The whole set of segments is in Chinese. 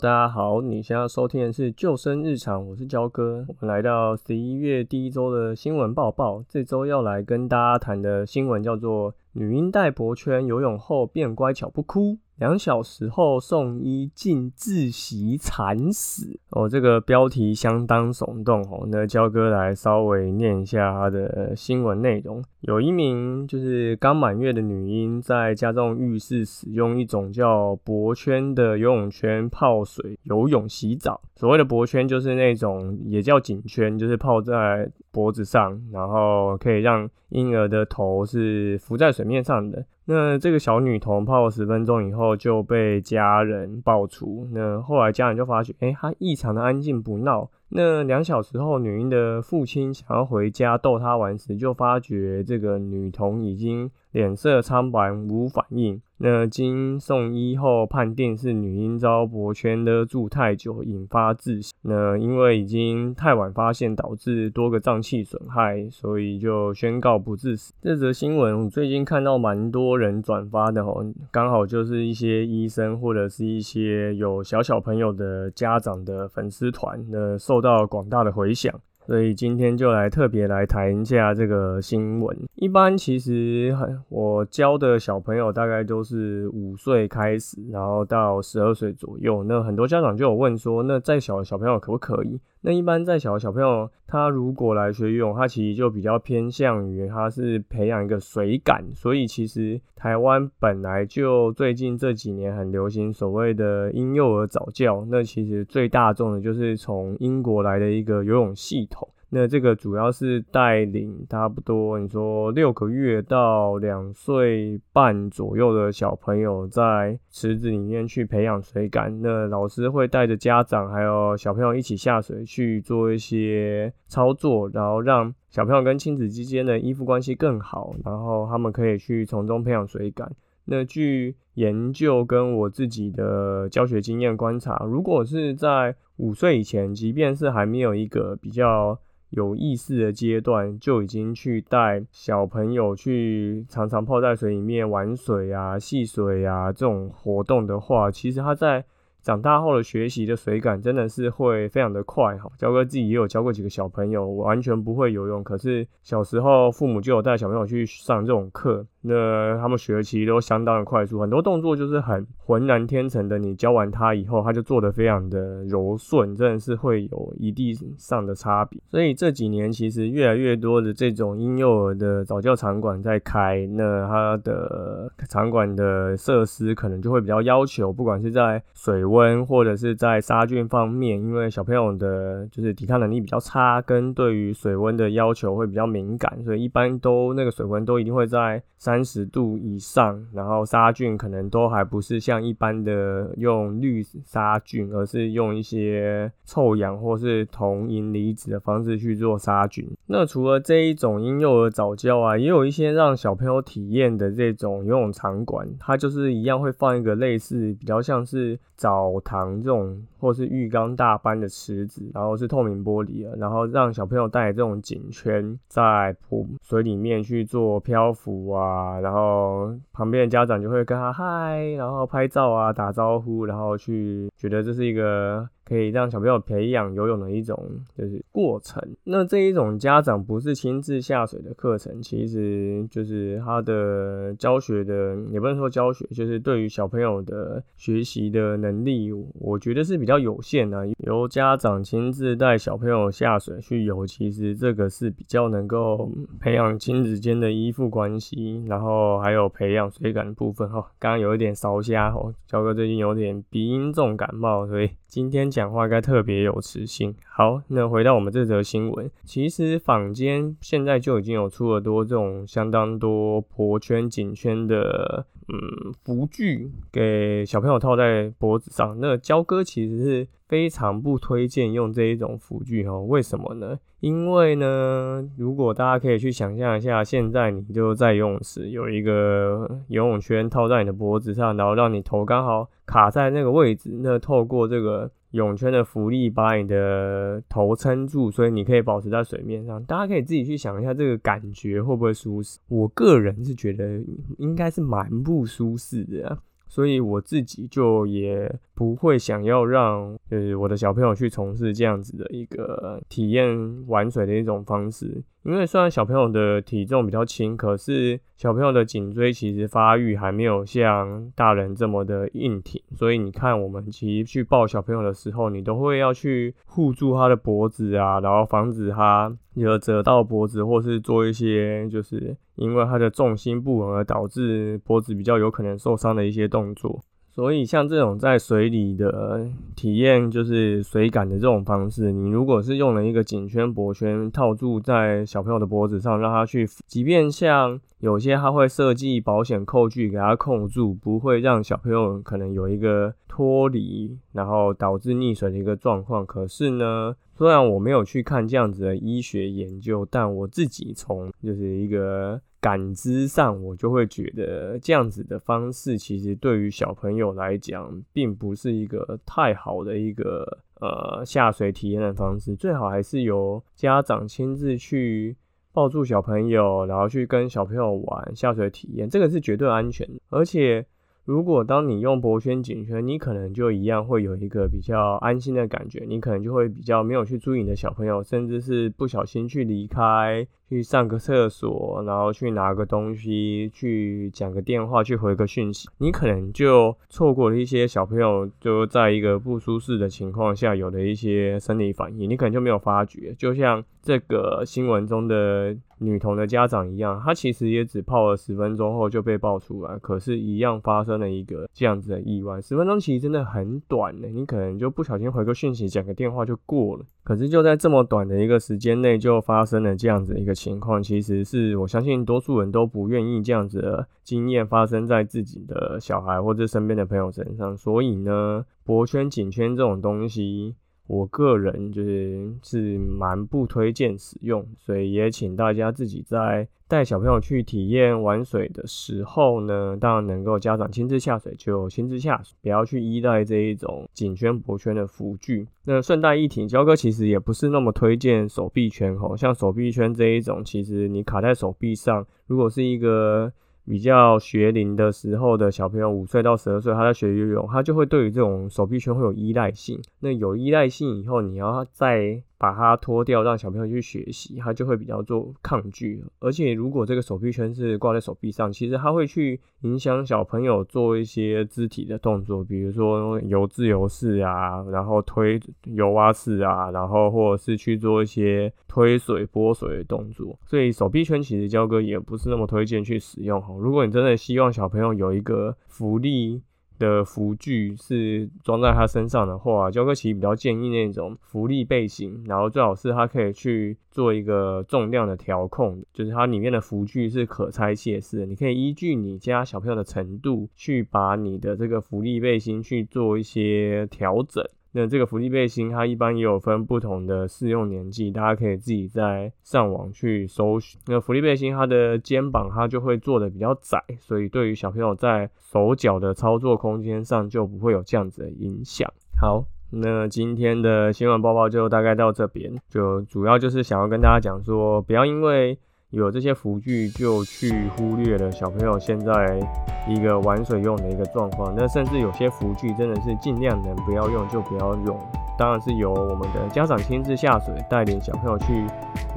大家好，你现在收听的是救生日常，我是焦哥。我们来到十一月第一周的新闻报报，这周要来跟大家谈的新闻叫做“女婴戴脖圈游泳后变乖巧不哭”。两小时后送医竟窒息惨死哦，这个标题相当耸动哦。那焦哥来稍微念一下他的新闻内容：有一名就是刚满月的女婴在家中浴室使用一种叫脖圈的游泳圈泡水游泳洗澡。所谓的脖圈就是那种也叫颈圈，就是泡在脖子上，然后可以让婴儿的头是浮在水面上的。那这个小女童泡了十分钟以后就被家人抱出。那后来家人就发觉，哎，她异常的安静不闹。那两小时后，女婴的父亲想要回家逗她玩时，就发觉这个女童已经脸色苍白，无反应。那经送医后判定是女婴遭脖圈勒住太久，引发窒息。那因为已经太晚发现，导致多个脏器损害，所以就宣告不治死。这则新闻我最近看到蛮多人转发的哦，刚好就是一些医生或者是一些有小小朋友的家长的粉丝团，那受到广大的回响。所以今天就来特别来谈一下这个新闻。一般其实我教的小朋友大概都是五岁开始，然后到十二岁左右。那很多家长就有问说，那再小的小朋友可不可以？那一般在小小朋友，他如果来学游泳，他其实就比较偏向于他是培养一个水感。所以其实台湾本来就最近这几年很流行所谓的婴幼儿早教，那其实最大众的就是从英国来的一个游泳系统。那这个主要是带领差不多你说六个月到两岁半左右的小朋友在池子里面去培养水感。那老师会带着家长还有小朋友一起下水去做一些操作，然后让小朋友跟亲子之间的依附关系更好，然后他们可以去从中培养水感。那据研究跟我自己的教学经验观察，如果是在五岁以前，即便是还没有一个比较有意识的阶段就已经去带小朋友去常常泡在水里面玩水啊、戏水啊这种活动的话，其实他在长大后的学习的水感真的是会非常的快哈。教哥自己也有教过几个小朋友，完全不会游泳，可是小时候父母就有带小朋友去上这种课。那他们学其实都相当的快速，很多动作就是很浑然天成的。你教完他以后，他就做的非常的柔顺，真的是会有一地上的差别。所以这几年其实越来越多的这种婴幼儿的早教场馆在开，那它的场馆的设施可能就会比较要求，不管是在水温或者是在杀菌方面，因为小朋友的就是抵抗能力比较差，跟对于水温的要求会比较敏感，所以一般都那个水温都一定会在。三十度以上，然后杀菌可能都还不是像一般的用氯杀菌，而是用一些臭氧或是铜银离子的方式去做杀菌。那除了这一种婴幼儿早教啊，也有一些让小朋友体验的这种游泳场馆，它就是一样会放一个类似比较像是早澡堂这种或是浴缸大般的池子，然后是透明玻璃的，然后让小朋友带这种颈圈在水里面去做漂浮啊。啊，然后旁边的家长就会跟他嗨，然后拍照啊，打招呼，然后去觉得这是一个。可以让小朋友培养游泳的一种就是过程。那这一种家长不是亲自下水的课程，其实就是他的教学的，也不能说教学，就是对于小朋友的学习的能力，我觉得是比较比较有限的。由家长亲自带小朋友下水去游，其实这个是比较能够培养亲子间的依附关系，然后还有培养水感的部分。哈，刚刚有一点烧瞎哦，焦哥最近有点鼻音重感冒，所以。今天讲话该特别有磁性。好，那回到我们这则新闻，其实坊间现在就已经有出了多这种相当多脖圈、颈圈的嗯福具，给小朋友套在脖子上。那交割其实是非常不推荐用这一种辅具哦。为什么呢？因为呢，如果大家可以去想象一下，现在你就在游泳池有一个游泳圈套在你的脖子上，然后让你头刚好卡在那个位置，那透过这个泳圈的浮力把你的头撑住，所以你可以保持在水面上。大家可以自己去想一下这个感觉会不会舒适？我个人是觉得应该是蛮不舒适的。所以我自己就也不会想要让就是我的小朋友去从事这样子的一个体验玩水的一种方式。因为虽然小朋友的体重比较轻，可是小朋友的颈椎其实发育还没有像大人这么的硬挺，所以你看我们其实去抱小朋友的时候，你都会要去护住他的脖子啊，然后防止他有折到脖子，或是做一些就是因为他的重心不稳而导致脖子比较有可能受伤的一些动作。所以像这种在水里的体验，就是水感的这种方式，你如果是用了一个颈圈脖圈套住在小朋友的脖子上，让他去，即便像有些他会设计保险扣具给他扣住，不会让小朋友可能有一个脱离，然后导致溺水的一个状况。可是呢，虽然我没有去看这样子的医学研究，但我自己从就是一个。感知上，我就会觉得这样子的方式，其实对于小朋友来讲，并不是一个太好的一个呃下水体验的方式。最好还是由家长亲自去抱住小朋友，然后去跟小朋友玩下水体验，这个是绝对安全的，而且。如果当你用脖圈、颈圈，你可能就一样会有一个比较安心的感觉，你可能就会比较没有去注意你的小朋友，甚至是不小心去离开、去上个厕所，然后去拿个东西、去讲个电话、去回个讯息，你可能就错过了一些小朋友就在一个不舒适的情况下有的一些生理反应，你可能就没有发觉，就像这个新闻中的。女童的家长一样，她其实也只泡了十分钟后就被爆出来，可是，一样发生了一个这样子的意外。十分钟其实真的很短呢，你可能就不小心回个讯息、讲个电话就过了。可是就在这么短的一个时间内，就发生了这样子一个情况，其实是我相信多数人都不愿意这样子的经验发生在自己的小孩或者身边的朋友身上。所以呢，脖圈、颈圈这种东西。我个人就是是蛮不推荐使用，所以也请大家自己在带小朋友去体验玩水的时候呢，当然能够家长亲自下水就亲自下水，不要去依赖这一种颈圈、脖圈的辅具。那顺带一提，焦哥其实也不是那么推荐手臂圈吼，像手臂圈这一种，其实你卡在手臂上，如果是一个。比较学龄的时候的小朋友，五岁到十二岁，他在学游泳，他就会对于这种手臂圈会有依赖性。那有依赖性以后，你要再。把它脱掉，让小朋友去学习，他就会比较做抗拒。而且，如果这个手臂圈是挂在手臂上，其实它会去影响小朋友做一些肢体的动作，比如说游自由式啊，然后推游蛙式啊，然后或者是去做一些推水、拨水的动作。所以，手臂圈其实教哥也不是那么推荐去使用哈。如果你真的希望小朋友有一个福利，的辅具是装在他身上的话，焦哥其实比较建议那种浮力背心，然后最好是它可以去做一个重量的调控，就是它里面的浮具是可拆卸式的，你可以依据你家小朋友的程度去把你的这个浮力背心去做一些调整。那这个福利背心，它一般也有分不同的适用年纪，大家可以自己在上网去搜寻。那福利背心，它的肩膀它就会做的比较窄，所以对于小朋友在手脚的操作空间上就不会有这样子的影响。好，那今天的新闻报报就大概到这边，就主要就是想要跟大家讲说，不要因为有这些辅具就去忽略了小朋友现在。一个玩水用的一个状况，那甚至有些浮具真的是尽量能不要用就不要用。当然是由我们的家长亲自下水，带领小朋友去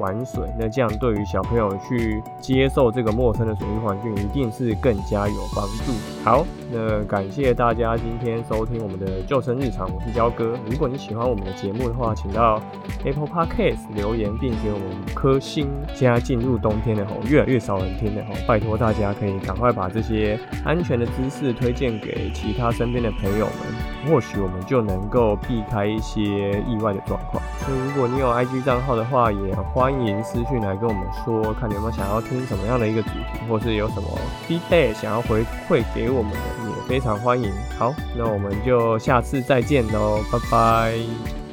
玩水。那这样对于小朋友去接受这个陌生的水域环境，一定是更加有帮助。好，那感谢大家今天收听我们的救生日常，我是焦哥。如果你喜欢我们的节目的话，请到 Apple Podcast 留言并给我们五颗星。加进入冬天的吼，越来越少人听的吼，拜托大家可以赶快把这些安全的知识推荐给其他身边的朋友们，或许我们就能够避开一些。意外的状况。那如果你有 IG 账号的话，也欢迎私讯来跟我们说，看你有没有想要听什么样的一个主题，或是有什么 feedback 想要回馈给我们的，也非常欢迎。好，那我们就下次再见喽，拜拜。